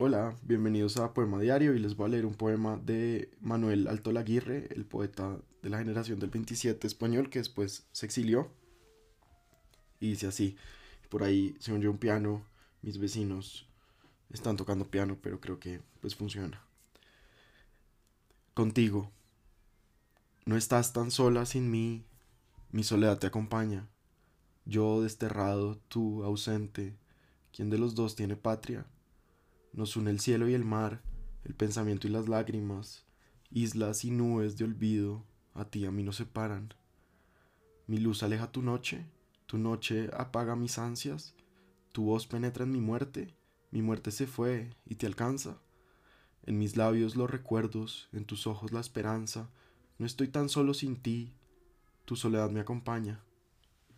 Hola, bienvenidos a Poema Diario y les voy a leer un poema de Manuel Alto Laguirre, el poeta de la generación del 27 español que después se exilió. Y dice así, por ahí se oye un piano, mis vecinos están tocando piano, pero creo que pues funciona. Contigo, no estás tan sola sin mí, mi soledad te acompaña. Yo desterrado, tú ausente, ¿quién de los dos tiene patria? Nos une el cielo y el mar, el pensamiento y las lágrimas, islas y nubes de olvido, a ti a mí nos separan. Mi luz aleja tu noche, tu noche apaga mis ansias, tu voz penetra en mi muerte, mi muerte se fue y te alcanza. En mis labios los recuerdos, en tus ojos la esperanza, no estoy tan solo sin ti, tu soledad me acompaña.